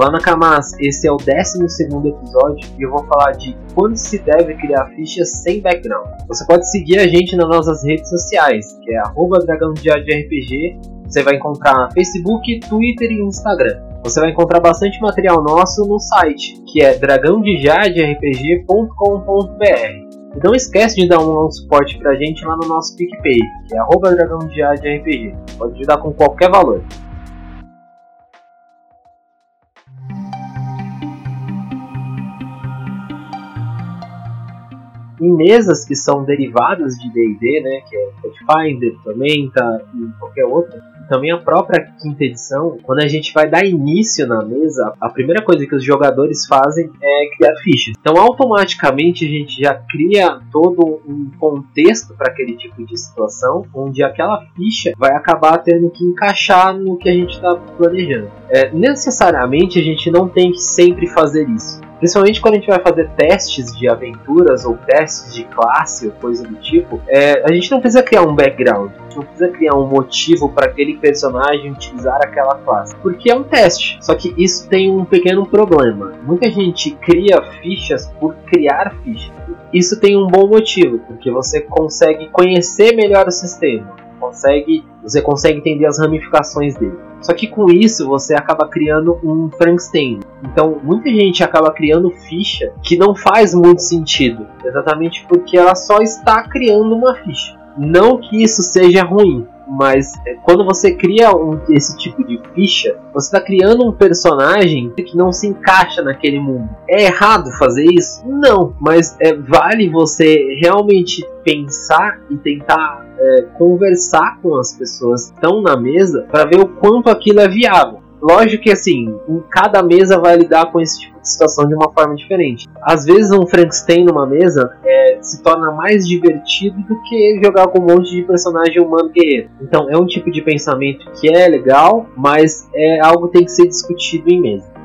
Olá Nakamas, esse é o 12 episódio e eu vou falar de quando se deve criar fichas sem background. Você pode seguir a gente nas nossas redes sociais, que é arroba dragão de RPG. Você vai encontrar Facebook, Twitter e Instagram. Você vai encontrar bastante material nosso no site, que é dragãodejaderpg.com.br. E não esquece de dar um, suporte pra gente lá no nosso PicPay, que é arroba dragão de RPG. Pode ajudar com qualquer valor. Em mesas que são derivadas de D&D, né, que é Pathfinder, Tormenta e qualquer outra, também a própria quinta edição, quando a gente vai dar início na mesa, a primeira coisa que os jogadores fazem é criar fichas. Então, automaticamente a gente já cria todo um contexto para aquele tipo de situação, onde aquela ficha vai acabar tendo que encaixar no que a gente está planejando. É, necessariamente a gente não tem que sempre fazer isso. Principalmente quando a gente vai fazer testes de aventuras ou testes de classe ou coisa do tipo, é, a gente não precisa criar um background, a gente não precisa criar um motivo para aquele personagem utilizar aquela classe, porque é um teste. Só que isso tem um pequeno problema. Muita gente cria fichas por criar fichas. Isso tem um bom motivo, porque você consegue conhecer melhor o sistema, consegue, você consegue entender as ramificações dele. Só que com isso você acaba criando um Frankenstein. Então muita gente acaba criando ficha que não faz muito sentido, exatamente porque ela só está criando uma ficha. Não que isso seja ruim, mas é, quando você cria um, esse tipo de ficha, você está criando um personagem que não se encaixa naquele mundo. É errado fazer isso? Não, mas é, vale você realmente pensar e tentar é, conversar com as pessoas que estão na mesa para ver o quanto aquilo é viável. Lógico que assim, cada mesa vai lidar com esse tipo de situação de uma forma diferente. Às vezes um Frankenstein numa mesa se torna mais divertido do que jogar com um monte de personagem humano guerreiro. Então é um tipo de pensamento que é legal, mas é algo que tem que ser discutido em mesa.